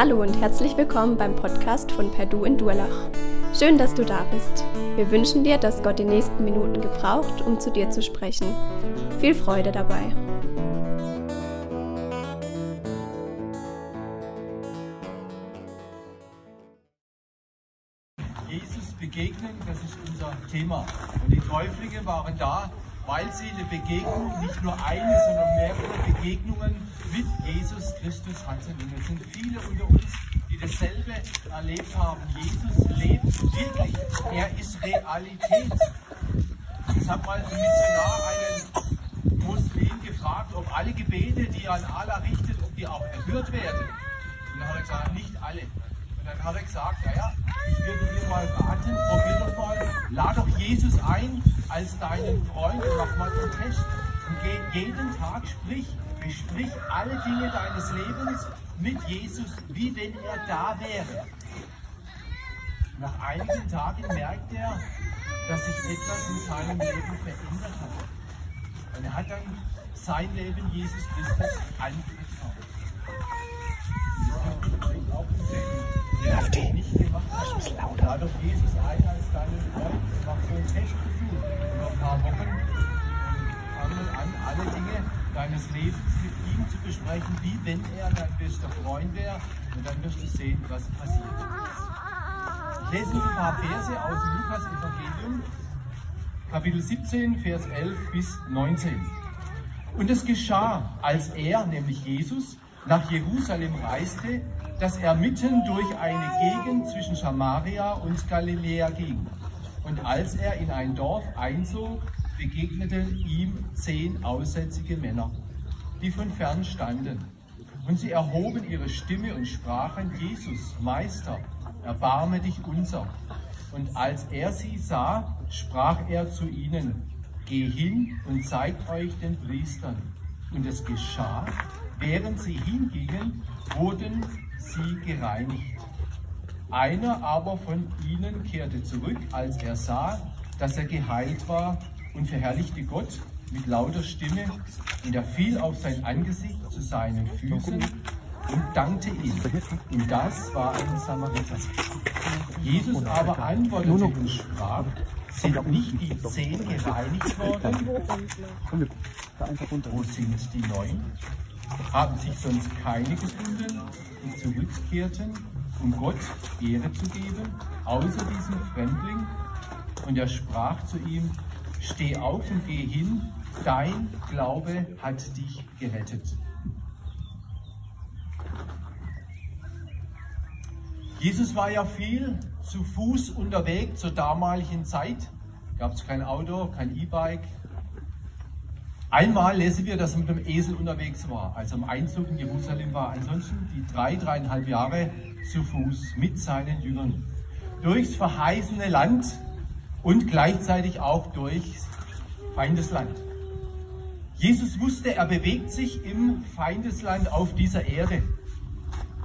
Hallo und herzlich willkommen beim Podcast von Perdu in Durlach. Schön, dass du da bist. Wir wünschen dir, dass Gott die nächsten Minuten gebraucht, um zu dir zu sprechen. Viel Freude dabei. Jesus begegnen, das ist unser Thema. Und die Täuflinge waren da, weil sie eine Begegnung, nicht nur eine, sondern mehrere Begegnungen mit Jesus Christus hatten. Und es sind viele unter uns, die dasselbe erlebt haben. Jesus lebt wirklich. Er ist Realität. Es hat mal ein Missionar einen Muslim gefragt, ob alle Gebete, die er an Allah richtet, ob die auch erhört werden. Und dann hat er gesagt, nicht alle. Und dann hat er gesagt, naja, ich würde dir mal raten, probier doch mal, lad doch Jesus ein als deinen Freund und mach mal einen Test. Und geh jeden Tag, sprich, besprich alle Dinge deines Lebens mit Jesus, wie wenn er da wäre. Nach einigen Tagen merkt er, dass sich etwas in seinem Leben verändert hat. Und er hat dann sein Leben Jesus Christus anvertraut. Er hat es nicht gemacht. Lade doch Jesus ein als deinen Freund und mach so einen Testversuch. Paar Wochen fangen an, alle Dinge deines Lebens mit ihm zu besprechen, wie wenn er dein bester Freund wäre. Und dann wirst du sehen, was passiert. Ich lese ein paar Verse aus dem Lukas-Evangelium, Kapitel 17, Vers 11 bis 19. Und es geschah, als er, nämlich Jesus, nach Jerusalem reiste, dass er mitten durch eine Gegend zwischen Samaria und Galiläa ging. Und als er in ein Dorf einzog, begegneten ihm zehn aussätzige Männer, die von fern standen. Und sie erhoben ihre Stimme und sprachen, Jesus, Meister, erbarme dich unser. Und als er sie sah, sprach er zu ihnen, Geh hin und zeigt euch den Priestern. Und es geschah, während sie hingingen, wurden sie gereinigt. Einer aber von ihnen kehrte zurück, als er sah, dass er geheilt war und verherrlichte Gott mit lauter Stimme und er fiel auf sein Angesicht zu seinen Füßen und dankte ihm. Und das war ein Samariter. Jesus aber antwortete und sprach, sind nicht die zehn gereinigt worden? Wo sind die neun? Haben sich sonst keine gefunden, die zurückkehrten, um Gott Ehre zu geben, außer diesem Fremdling? Und er sprach zu ihm, steh auf und geh hin, dein Glaube hat dich gerettet. Jesus war ja viel zu Fuß unterwegs zur damaligen Zeit. Gab es kein Auto, kein E-Bike. Einmal lesen wir, dass er mit dem Esel unterwegs war, als er am Einzug in Jerusalem war. Ansonsten die drei, dreieinhalb Jahre zu Fuß mit seinen Jüngern. Durchs verheißene Land und gleichzeitig auch durchs Feindesland. Jesus wusste, er bewegt sich im Feindesland auf dieser Erde.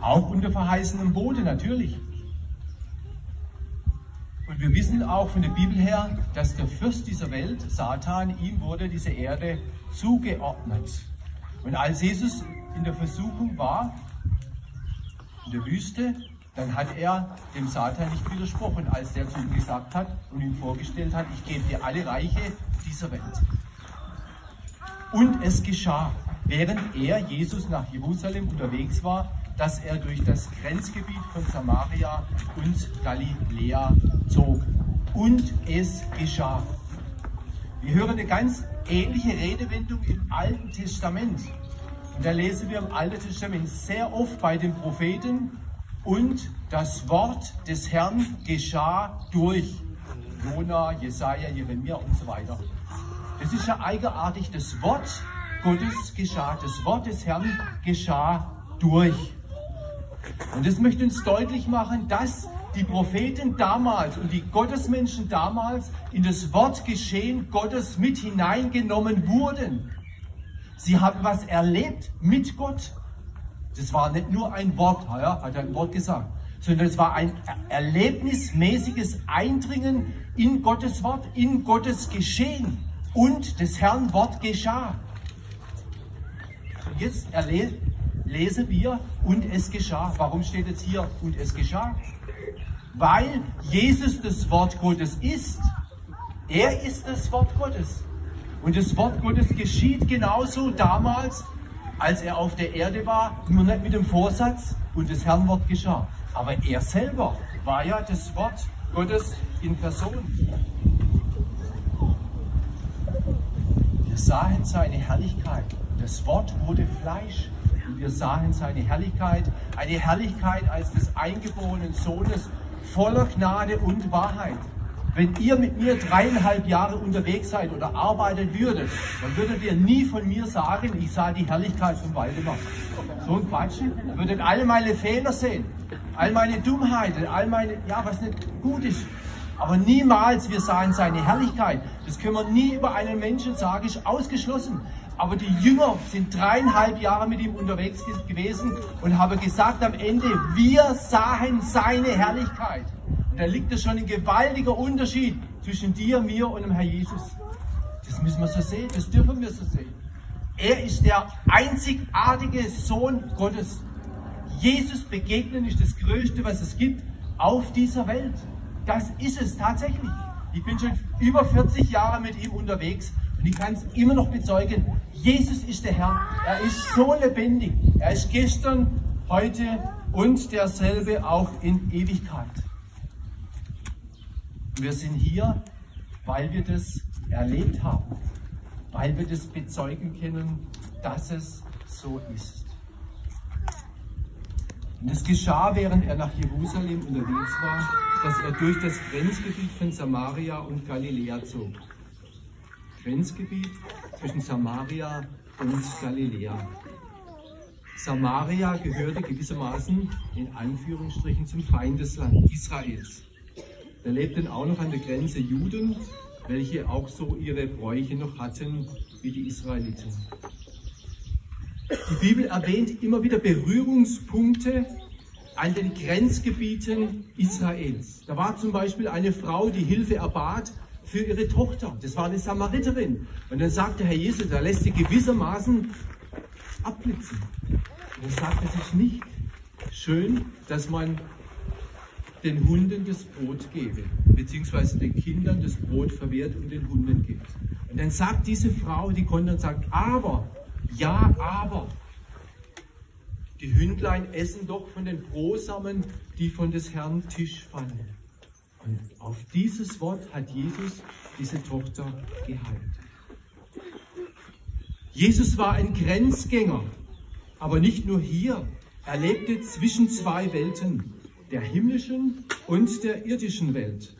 Auch unter verheißenem Boden natürlich. Und wir wissen auch von der Bibel her, dass der Fürst dieser Welt, Satan, ihm wurde diese Erde zugeordnet. Und als Jesus in der Versuchung war, in der Wüste, dann hat er dem Satan nicht widersprochen, als der zu ihm gesagt hat und ihm vorgestellt hat, ich gebe dir alle Reiche dieser Welt. Und es geschah, während er, Jesus, nach Jerusalem unterwegs war, dass er durch das Grenzgebiet von Samaria und Galiläa zog. Und es geschah. Wir hören eine ganz ähnliche Redewendung im Alten Testament. Und da lesen wir im Alten Testament sehr oft bei den Propheten, und das Wort des Herrn geschah durch Jona, Jesaja, Jeremia und so weiter. Das ist ja eigenartig. Das Wort Gottes geschah, das Wort des Herrn geschah durch. Und das möchte uns deutlich machen, dass die Propheten damals und die Gottesmenschen damals in das Wortgeschehen Gottes mit hineingenommen wurden. Sie haben was erlebt mit Gott. Das war nicht nur ein Wort, ja, hat ein Wort gesagt, sondern es war ein erlebnismäßiges Eindringen in Gottes Wort, in Gottes Geschehen und des Herrn Wort geschah. Jetzt lesen wir, und es geschah. Warum steht jetzt hier, und es geschah? Weil Jesus das Wort Gottes ist. Er ist das Wort Gottes. Und das Wort Gottes geschieht genauso damals, als er auf der Erde war, nur nicht mit dem Vorsatz und das Herrnwort geschah. Aber er selber war ja das Wort Gottes in Person. Wir sahen seine Herrlichkeit. Das Wort wurde Fleisch. Und wir sahen seine Herrlichkeit, eine Herrlichkeit als des eingeborenen Sohnes voller Gnade und Wahrheit. Wenn ihr mit mir dreieinhalb Jahre unterwegs seid oder arbeitet würdet, dann würdet ihr nie von mir sagen, ich sah die Herrlichkeit von Waldemar. So ein Quatsch. Ihr würdet all meine Fehler sehen, all meine Dummheiten, all meine, ja, was nicht gut ist. Aber niemals, wir sahen seine Herrlichkeit. Das können wir nie über einen Menschen sagen, ist ausgeschlossen. Aber die Jünger sind dreieinhalb Jahre mit ihm unterwegs gewesen und haben gesagt am Ende, wir sahen seine Herrlichkeit. Da liegt es schon ein gewaltiger Unterschied zwischen dir, mir und dem Herr Jesus. Das müssen wir so sehen, das dürfen wir so sehen. Er ist der einzigartige Sohn Gottes. Jesus begegnen ist das Größte, was es gibt auf dieser Welt. Das ist es tatsächlich. Ich bin schon über 40 Jahre mit ihm unterwegs und ich kann es immer noch bezeugen. Jesus ist der Herr. Er ist so lebendig. Er ist gestern, heute und derselbe auch in Ewigkeit. Wir sind hier, weil wir das erlebt haben, weil wir das bezeugen können, dass es so ist. Und es geschah, während er nach Jerusalem unterwegs war, dass er durch das Grenzgebiet von Samaria und Galiläa zog. Grenzgebiet zwischen Samaria und Galiläa. Samaria gehörte gewissermaßen in Anführungsstrichen zum Feindesland Israels. Da lebten auch noch an der Grenze Juden, welche auch so ihre Bräuche noch hatten wie die Israeliten. Die Bibel erwähnt immer wieder Berührungspunkte an den Grenzgebieten Israels. Da war zum Beispiel eine Frau, die Hilfe erbat für ihre Tochter. Das war eine Samariterin. Und dann sagte Herr Jesus, da lässt sie gewissermaßen abblitzen. Und dann sagte sich nicht schön, dass man den Hunden das Brot gebe, beziehungsweise den Kindern das Brot verwehrt und den Hunden gibt. Und dann sagt diese Frau, die konnte und sagt, aber, ja, aber, die Hündlein essen doch von den Brosamen, die von des Herrn Tisch fallen. Und auf dieses Wort hat Jesus diese Tochter geheilt. Jesus war ein Grenzgänger, aber nicht nur hier. Er lebte zwischen zwei Welten der himmlischen und der irdischen Welt.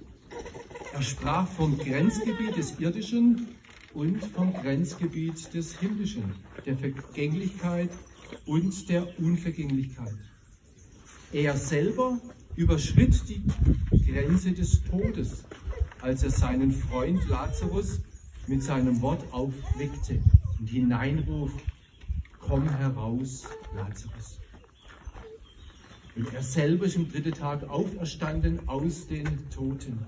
Er sprach vom Grenzgebiet des irdischen und vom Grenzgebiet des himmlischen, der Vergänglichkeit und der Unvergänglichkeit. Er selber überschritt die Grenze des Todes, als er seinen Freund Lazarus mit seinem Wort aufweckte und hineinruft, komm heraus, Lazarus. Und er selber ist am dritten Tag auferstanden aus den Toten.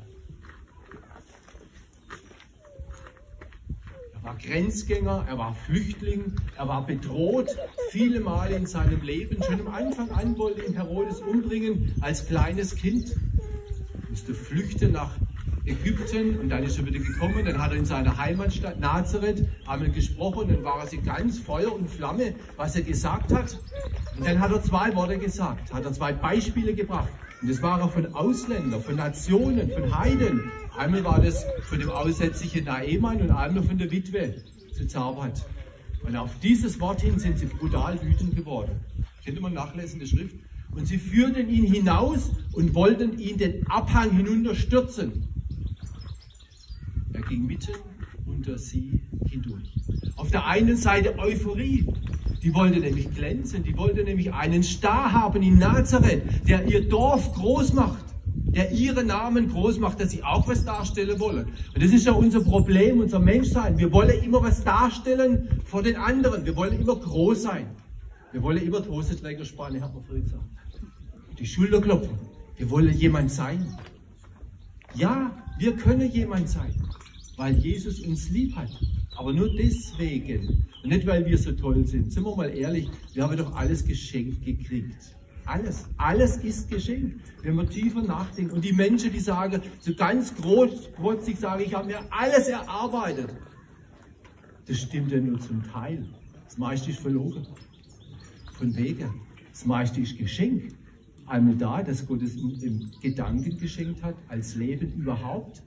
Er war Grenzgänger, er war Flüchtling, er war bedroht viele Male in seinem Leben. Schon am Anfang an wollte ihn Herodes umbringen als kleines Kind. Er musste flüchten nach Ägypten und dann ist er wieder gekommen. Dann hat er in seiner Heimatstadt Nazareth einmal gesprochen. Dann war er sie ganz Feuer und Flamme, was er gesagt hat. Und dann hat er zwei Worte gesagt, hat er zwei Beispiele gebracht. Und das war er von Ausländern, von Nationen, von Heiden. Einmal war das von dem aussätzlichen Naemann und einmal von der Witwe zu Zabat. Und auf dieses Wort hin sind sie brutal wütend geworden. Kennt man nachlesen der Schrift? Und sie führten ihn hinaus und wollten ihn den Abhang hinunterstürzen. Er ging mitten unter sie hindurch. Auf der einen Seite Euphorie, die wollte nämlich glänzen, die wollte nämlich einen Star haben in Nazareth, der ihr Dorf groß macht, der ihren Namen groß macht, dass sie auch was darstellen wollen. Und das ist ja unser Problem, unser Menschsein. Wir wollen immer was darstellen vor den anderen. Wir wollen immer groß sein. Wir wollen immer Hosenträger spannen, hat man früher gesagt. Die Schulter klopfen. Wir wollen jemand sein. Ja, wir können jemand sein. Weil Jesus uns lieb hat. Aber nur deswegen. Und nicht, weil wir so toll sind. Sind wir mal ehrlich, wir haben doch alles geschenkt gekriegt. Alles, alles ist geschenkt, wenn wir tiefer nachdenken. Und die Menschen, die sagen, so ganz großig sagen, ich habe mir alles erarbeitet. Das stimmt ja nur zum Teil. Das meiste ist verloren. Von wegen. Das meiste ist geschenkt. Einmal da, dass Gott es im Gedanken geschenkt hat, als Leben überhaupt.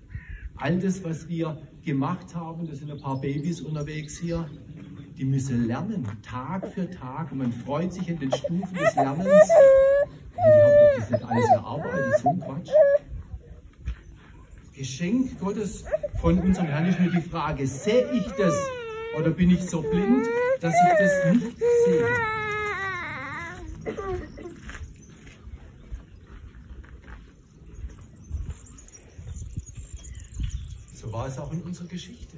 All das, was wir gemacht haben, das sind ein paar Babys unterwegs hier, die müssen lernen, Tag für Tag. Und man freut sich in den Stufen des Lernens. Und die haben doch das nicht alles erarbeitet, so ein Quatsch. Geschenk Gottes von unserem Herrn ist nur die Frage, sehe ich das oder bin ich so blind, dass ich das nicht sehe? War es auch in unserer Geschichte.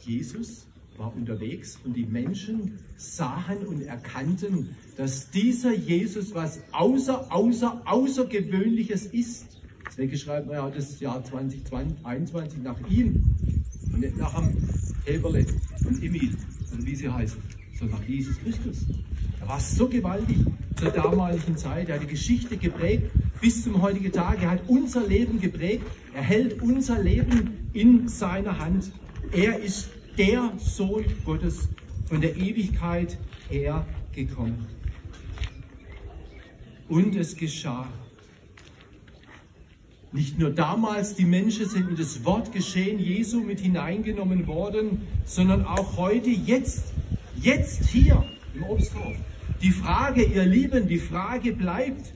Jesus war unterwegs und die Menschen sahen und erkannten, dass dieser Jesus was außer, außer, außergewöhnliches ist. Deswegen schreibt man ja das Jahr 2021 nach ihm und nicht nach dem Heberle und Emil und wie sie heißen, sondern nach Jesus Christus. Er war so gewaltig zur damaligen Zeit. Er hat die Geschichte geprägt bis zum heutigen Tag. Er hat unser Leben geprägt. Er hält unser Leben in seiner Hand. Er ist der Sohn Gottes von der Ewigkeit her gekommen. Und es geschah. Nicht nur damals, die Menschen sind in das Wort geschehen Jesu mit hineingenommen worden, sondern auch heute, jetzt, jetzt hier im Obsthof. Die Frage, ihr Lieben, die Frage bleibt,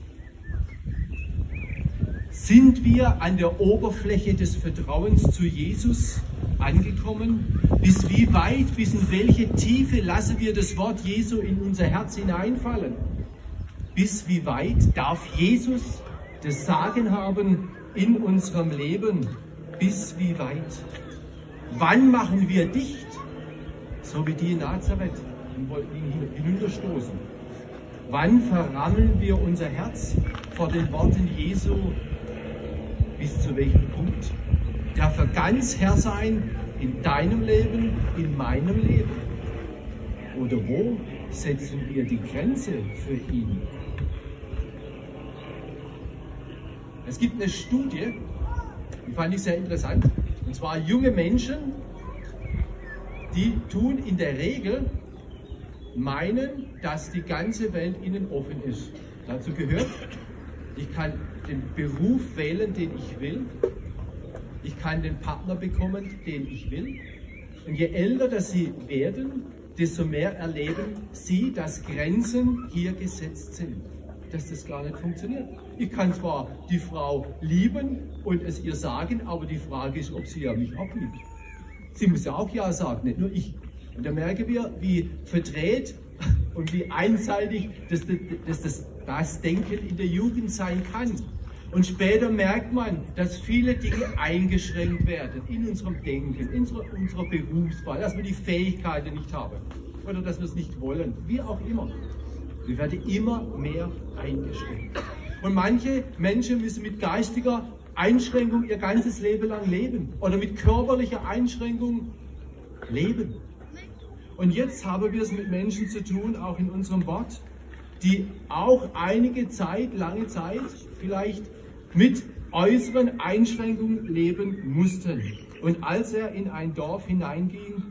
sind wir an der Oberfläche des Vertrauens zu Jesus angekommen? Bis wie weit, bis in welche Tiefe lassen wir das Wort Jesu in unser Herz hineinfallen? Bis wie weit darf Jesus das Sagen haben in unserem Leben? Bis wie weit? Wann machen wir dicht? So wie die in Nazareth und wollten ihn hinunterstoßen. Wann verrammeln wir unser Herz vor den Worten Jesu? Bis zu welchem Punkt? darf er ganz Herr sein in deinem Leben, in meinem Leben? Oder wo setzen wir die Grenze für ihn? Es gibt eine Studie, die fand ich sehr interessant, und zwar junge Menschen, die tun in der Regel meinen, dass die ganze Welt ihnen offen ist. Dazu gehört, ich kann den Beruf wählen, den ich will, ich kann den Partner bekommen, den ich will. Und je älter dass sie werden, desto mehr erleben sie, dass Grenzen hier gesetzt sind, dass das gar nicht funktioniert. Ich kann zwar die Frau lieben und es ihr sagen, aber die Frage ist, ob sie ja mich auch liebt. Sie muss ja auch Ja sagen, nicht nur ich. Und da merken wir, wie verdreht und wie einseitig das, das, das, das Denken in der Jugend sein kann. Und später merkt man, dass viele Dinge eingeschränkt werden in unserem Denken, in unserer, unserer Berufswahl, dass wir die Fähigkeiten nicht haben oder dass wir es nicht wollen, wie auch immer. Wir werden immer mehr eingeschränkt. Und manche Menschen müssen mit geistiger Einschränkung ihr ganzes Leben lang leben oder mit körperlicher Einschränkung leben. Und jetzt haben wir es mit Menschen zu tun, auch in unserem Wort, die auch einige Zeit, lange Zeit, vielleicht mit äußeren Einschränkungen leben mussten. Und als er in ein Dorf hineinging,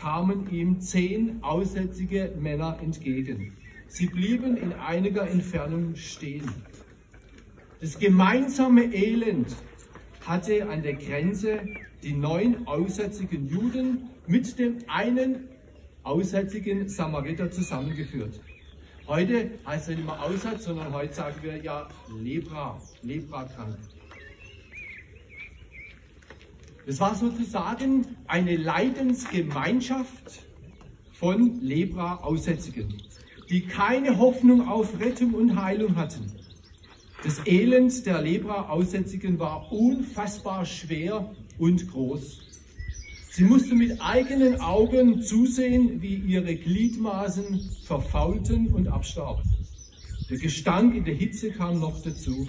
kamen ihm zehn aussätzige Männer entgegen. Sie blieben in einiger Entfernung stehen. Das gemeinsame Elend hatte an der Grenze die neun aussätzigen Juden mit dem einen aussätzigen Samariter zusammengeführt. Heute heißt es nicht mehr Aussatz, sondern heute sagen wir ja Lepra, Leprakrank. Das war sozusagen eine Leidensgemeinschaft von Lepra-Aussätzigen, die keine Hoffnung auf Rettung und Heilung hatten. Das Elend der Lepra-Aussätzigen war unfassbar schwer und groß. Sie musste mit eigenen Augen zusehen, wie ihre Gliedmaßen verfaulten und abstarben. Der Gestank in der Hitze kam noch dazu.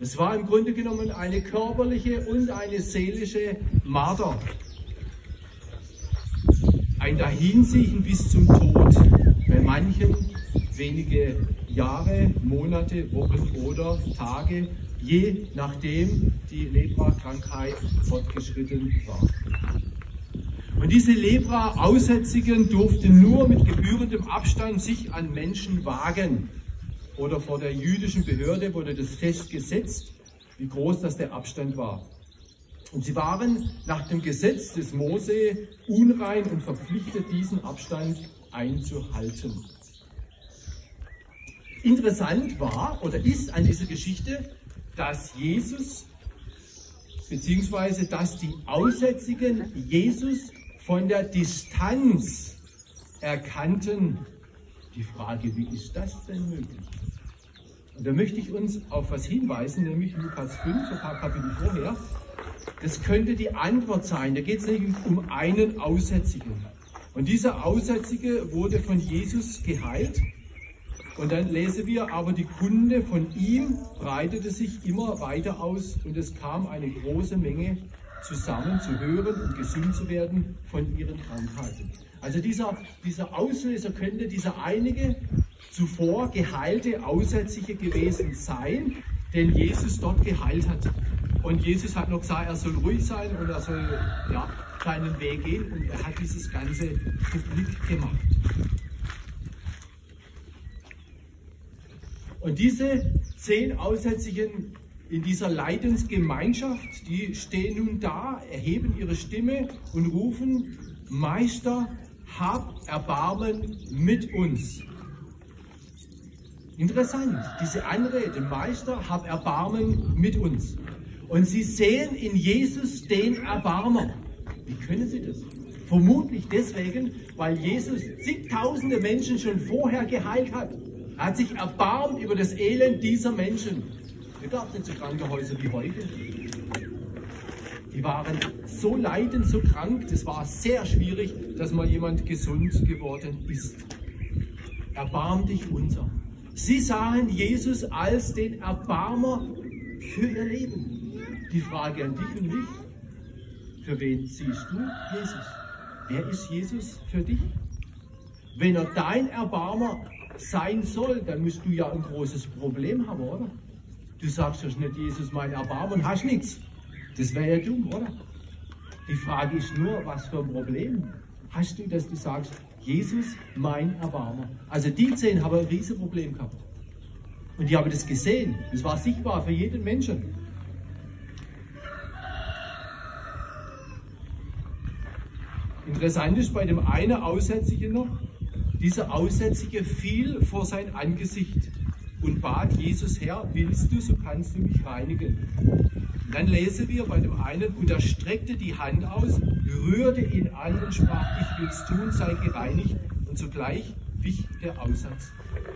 Es war im Grunde genommen eine körperliche und eine seelische Marter. Ein Dahinsiechen bis zum Tod. Bei manchen wenige Jahre, Monate, Wochen oder Tage, je nachdem die Lepra-Krankheit fortgeschritten war. Und diese Lepra-Aussätzigen durften nur mit gebührendem Abstand sich an Menschen wagen. Oder vor der jüdischen Behörde wurde das festgesetzt, wie groß das der Abstand war. Und sie waren nach dem Gesetz des Mose unrein und verpflichtet, diesen Abstand einzuhalten. Interessant war oder ist an dieser Geschichte, dass Jesus beziehungsweise dass die Aussätzigen Jesus von der Distanz erkannten. Die Frage, wie ist das denn möglich? Und da möchte ich uns auf was hinweisen, nämlich Lukas 5, ein paar Kapitel vorher. Das könnte die Antwort sein. Da geht es nämlich um einen Aussätzigen. Und dieser Aussätzige wurde von Jesus geheilt. Und dann lesen wir, aber die Kunde von ihm breitete sich immer weiter aus und es kam eine große Menge zusammen zu hören und gesund zu werden von ihren Krankheiten. Also dieser, dieser Auslöser könnte dieser einige zuvor geheilte Aussätzige gewesen sein, den Jesus dort geheilt hat. Und Jesus hat noch gesagt, er soll ruhig sein und er soll ja, seinen Weg gehen und er hat dieses Ganze publik gemacht. Und diese zehn Aussätzigen in dieser Leidensgemeinschaft, die stehen nun da, erheben ihre Stimme und rufen, Meister, hab Erbarmen mit uns. Interessant, diese Anrede, Meister, hab Erbarmen mit uns. Und sie sehen in Jesus den Erbarmer. Wie können sie das? Vermutlich deswegen, weil Jesus zigtausende Menschen schon vorher geheilt hat. Er hat sich erbarmt über das Elend dieser Menschen. Da gab es nicht so kranke Häuser wie heute. Die waren so leidend, so krank, das war sehr schwierig, dass mal jemand gesund geworden ist. Erbarm dich unser. Sie sahen Jesus als den Erbarmer für ihr Leben. Die Frage an dich und mich, für wen siehst du Jesus? Wer ist Jesus für dich? Wenn er dein Erbarmer sein soll, dann musst du ja ein großes Problem haben, oder? Du sagst ja nicht, Jesus, mein Erbarmen, hast nichts. Das wäre ja dumm, oder? Die Frage ist nur, was für ein Problem hast du, dass du sagst, Jesus, mein Erbarmer. Also die zehn haben ein riesiges Problem gehabt. Und die haben das gesehen. Das war sichtbar für jeden Menschen. Interessant ist bei dem einen Aussätzigen noch, dieser Aussätzige fiel vor sein Angesicht und bat Jesus, Herr, willst du, so kannst du mich reinigen. Dann lesen wir bei dem einen, und er streckte die Hand aus, rührte ihn an und sprach, ich will's tun, sei gereinigt. Und sogleich wich der Aussatz.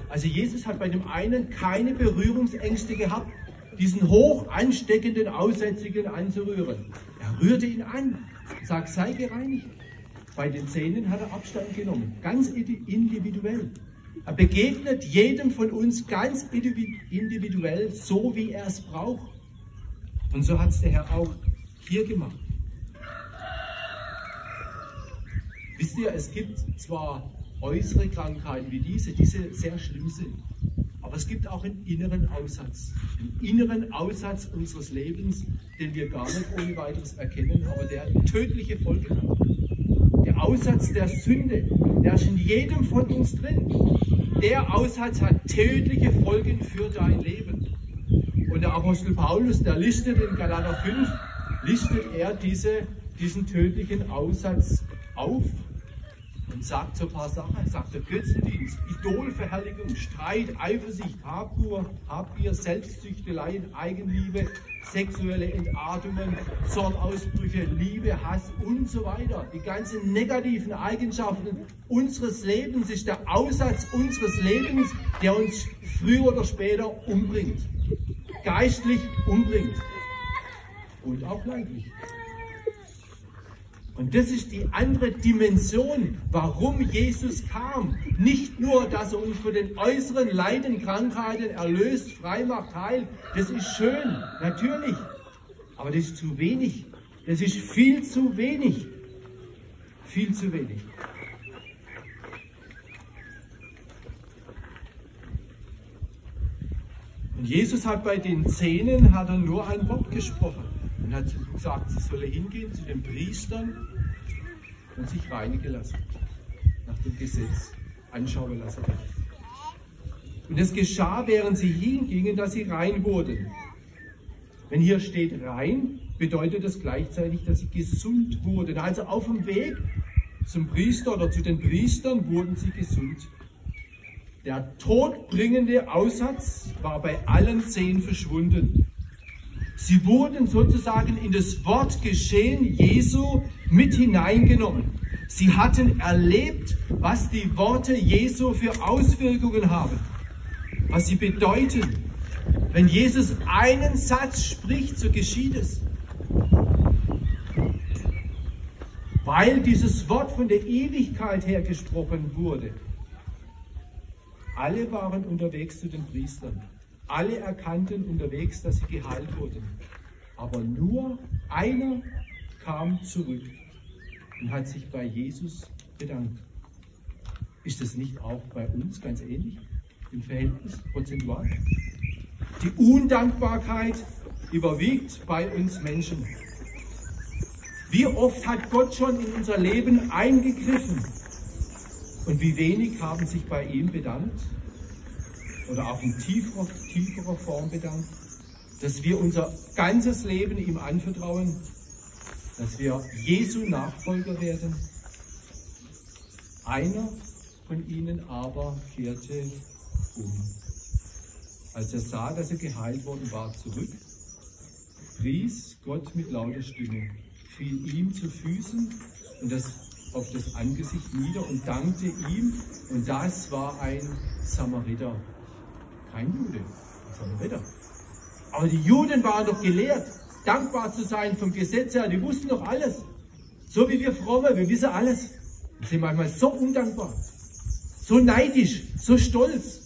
Also Jesus hat bei dem einen keine Berührungsängste gehabt, diesen hoch ansteckenden Aussätzigen anzurühren. Er rührte ihn an, sagt, sei gereinigt. Bei den Zähnen hat er Abstand genommen, ganz individuell. Er begegnet jedem von uns ganz individuell, so wie er es braucht. Und so hat es der Herr auch hier gemacht. Wisst ihr, es gibt zwar äußere Krankheiten wie diese, die sehr schlimm sind, aber es gibt auch einen inneren Aussatz, einen inneren Aussatz unseres Lebens, den wir gar nicht ohne weiteres erkennen, aber der tödliche Folgen hat. Der Aussatz der Sünde, der ist in jedem von uns drin. Der Aussatz hat tödliche Folgen für dein Leben. Und der Apostel Paulus, der listet in Galater 5, listet er diese, diesen tödlichen Aussatz auf sagt so ein paar Sachen. Sagt der Götzendienst, Idolverherrlichung, Streit, Eifersicht, Habgier, Habgier Selbstzüchteleien, Eigenliebe, sexuelle Entartungen, Zornausbrüche, Liebe, Hass und so weiter. Die ganzen negativen Eigenschaften unseres Lebens ist der Aussatz unseres Lebens, der uns früher oder später umbringt. Geistlich umbringt. Und auch leiblich. Und das ist die andere Dimension, warum Jesus kam. Nicht nur, dass er uns von den äußeren Leiden, Krankheiten erlöst, frei macht, heilt. Das ist schön, natürlich. Aber das ist zu wenig. Das ist viel zu wenig. Viel zu wenig. Und Jesus hat bei den Zähnen hat er nur ein Wort gesprochen und hat gesagt, sie solle hingehen zu den Priestern und sich reinigen lassen, nach dem Gesetz anschauen lassen. Und es geschah, während sie hingingen, dass sie rein wurden. Wenn hier steht rein, bedeutet das gleichzeitig, dass sie gesund wurden. Also auf dem Weg zum Priester oder zu den Priestern wurden sie gesund. Der todbringende Aussatz war bei allen zehn verschwunden. Sie wurden sozusagen in das Wort geschehen Jesu mit hineingenommen. Sie hatten erlebt, was die Worte Jesu für Auswirkungen haben, was sie bedeuten. Wenn Jesus einen Satz spricht, so geschieht es. Weil dieses Wort von der Ewigkeit her gesprochen wurde. Alle waren unterwegs zu den Priestern. Alle erkannten unterwegs, dass sie geheilt wurden. Aber nur einer kam zurück und hat sich bei Jesus bedankt. Ist das nicht auch bei uns ganz ähnlich im Verhältnis prozentual? Die Undankbarkeit überwiegt bei uns Menschen. Wie oft hat Gott schon in unser Leben eingegriffen und wie wenig haben sich bei ihm bedankt? Oder auch in tieferer, tieferer Form bedankt, dass wir unser ganzes Leben ihm anvertrauen, dass wir Jesu Nachfolger werden. Einer von ihnen aber kehrte um. Als er sah, dass er geheilt worden war, zurück, pries Gott mit lauter Stimme, fiel ihm zu Füßen und das auf das Angesicht nieder und dankte ihm. Und das war ein Samariter kein Jude, sondern Ritter. Aber die Juden waren doch gelehrt, dankbar zu sein vom Gesetz her. Die wussten doch alles. So wie wir Fromme, wir wissen alles. Wir sind manchmal so undankbar, so neidisch, so stolz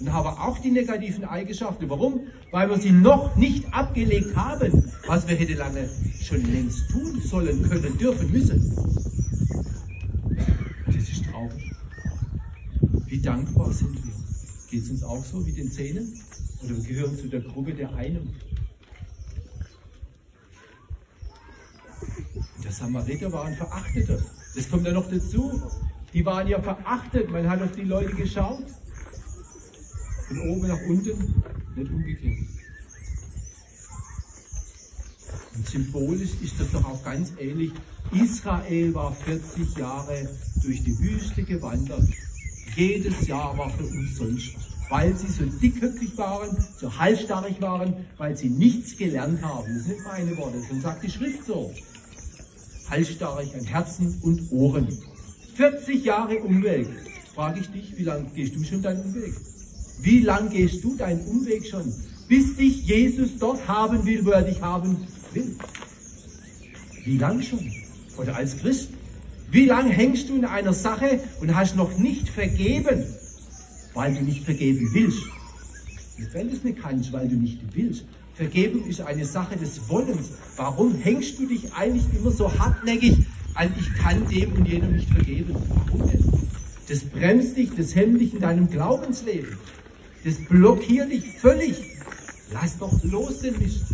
und haben auch die negativen Eigenschaften. Warum? Weil wir sie noch nicht abgelegt haben, was wir hätte lange schon längst tun sollen, können, dürfen, müssen. Das ist traurig. Wie dankbar sind wir. Geht es uns auch so wie den Zähnen? Oder wir gehören zu der Gruppe der einen? Der Samariter war ein Verachteter. Das kommt ja noch dazu. Die waren ja verachtet. Man hat auf die Leute geschaut. Von oben nach unten, nicht umgekehrt. Und symbolisch ist das doch auch ganz ähnlich. Israel war 40 Jahre durch die Wüste gewandert jedes Jahr war für uns sonst, weil sie so dickköpfig waren, so halsstarrig waren, weil sie nichts gelernt haben. Das sind meine Worte, das sagt die Schrift so. Halsstarrig an Herzen und Ohren. 40 Jahre Umweg. Frage ich dich, wie lange gehst du schon deinen Umweg? Wie lange gehst du deinen Umweg schon, bis dich Jesus dort haben will, wo er dich haben will? Wie lange schon? Oder als Christ? Wie lange hängst du in einer Sache und hast noch nicht vergeben, weil du nicht vergeben willst? Weil du es nicht kannst, weil du nicht willst. Vergebung ist eine Sache des Wollens. Warum hängst du dich eigentlich immer so hartnäckig an, ich kann dem und jenem nicht vergeben? Warum denn? Das bremst dich, das hemmt dich in deinem Glaubensleben. Das blockiert dich völlig. Lass doch los den Mist.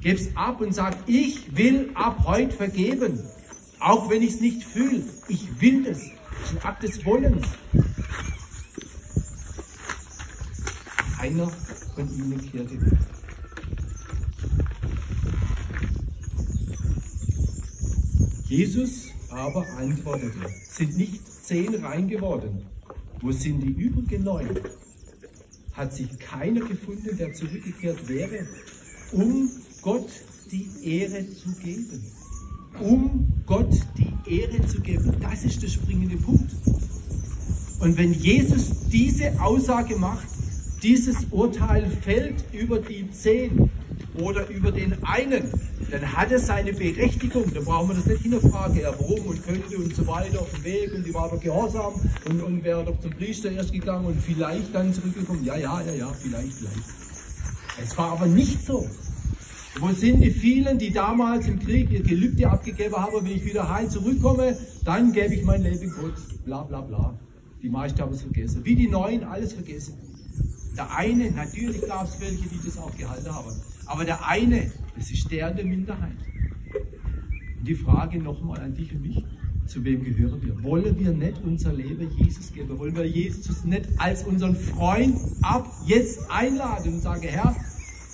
Gib's ab und sag, ich will ab heute vergeben. Auch wenn ich es nicht fühle, ich will. Das ein Akt des Wollens. Einer von ihnen kehrte um. Jesus aber antwortete, sind nicht zehn rein geworden. Wo sind die übrigen neun? Hat sich keiner gefunden, der zurückgekehrt wäre, um Gott die Ehre zu geben um Gott die Ehre zu geben. Das ist der springende Punkt. Und wenn Jesus diese Aussage macht, dieses Urteil fällt über die zehn, oder über den einen, dann hat es seine Berechtigung. Dann brauchen wir das nicht hinterfragen, er warum und könnte und so weiter auf dem Weg und die war doch gehorsam und, und wäre doch zum Priester erst gegangen und vielleicht dann zurückgekommen. Ja, ja, ja, ja, vielleicht, vielleicht. Es war aber nicht so. Wo sind die vielen, die damals im Krieg ihr Gelübde abgegeben haben, wenn ich wieder heim zurückkomme, dann gebe ich mein Leben Gott, bla bla bla. Die meisten haben es vergessen. Wie die Neuen alles vergessen. Der eine, natürlich gab es welche, die das auch gehalten haben. Aber der eine, das ist der der Minderheit. Und die Frage nochmal an dich und mich, zu wem gehören wir? Wollen wir nicht unser Leben Jesus geben? Wollen wir Jesus nicht als unseren Freund ab jetzt einladen und sagen, Herr,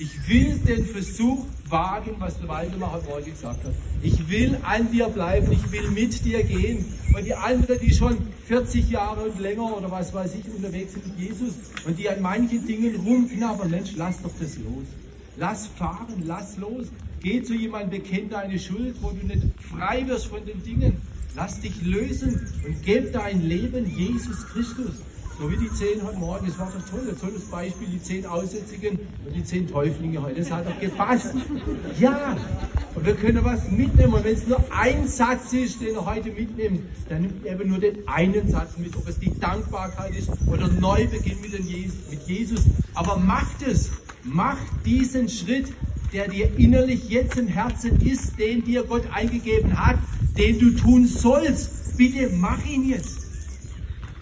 ich will den Versuch wagen, was der Waldemar heute Morgen gesagt hat. Ich will an dir bleiben, ich will mit dir gehen. Und die anderen, die schon 40 Jahre und länger oder was weiß ich unterwegs sind mit Jesus und die an manchen Dingen rumknabbern, Mensch, lass doch das los. Lass fahren, lass los. Geh zu jemandem, bekenn deine Schuld, wo du nicht frei wirst von den Dingen. Lass dich lösen und gib dein Leben Jesus Christus. So wie die zehn heute Morgen, das war doch toll, ein tolles Beispiel, die zehn Aussätzigen und die zehn Täuflinge heute, das hat doch gepasst. Ja, und wir können was mitnehmen. Und wenn es nur ein Satz ist, den er heute mitnimmt, dann nimmt er eben nur den einen Satz mit, ob es die Dankbarkeit ist oder Neubeginn mit, mit Jesus. Aber macht es, macht diesen Schritt, der dir innerlich jetzt im Herzen ist, den dir Gott eingegeben hat, den du tun sollst. Bitte mach ihn jetzt.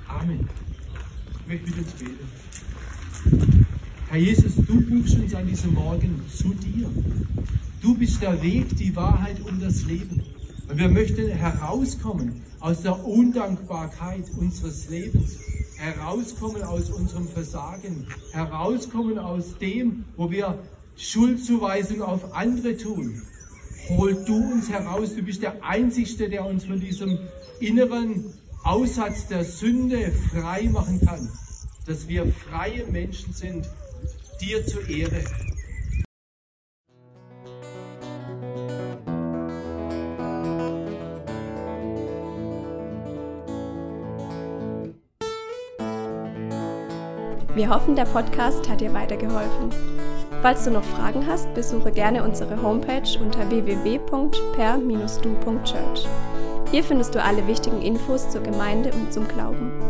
Amen möchte mit uns beten. Herr Jesus, du rufst uns an diesem Morgen zu dir. Du bist der Weg, die Wahrheit und das Leben. Und wir möchten herauskommen aus der Undankbarkeit unseres Lebens, herauskommen aus unserem Versagen, herauskommen aus dem, wo wir Schuldzuweisung auf andere tun. Hol du uns heraus, du bist der Einzige, der uns von diesem inneren Aussatz der Sünde frei machen kann, dass wir freie Menschen sind, dir zur Ehre. Wir hoffen, der Podcast hat dir weitergeholfen. Falls du noch Fragen hast, besuche gerne unsere Homepage unter www.per-du.church. Hier findest du alle wichtigen Infos zur Gemeinde und zum Glauben.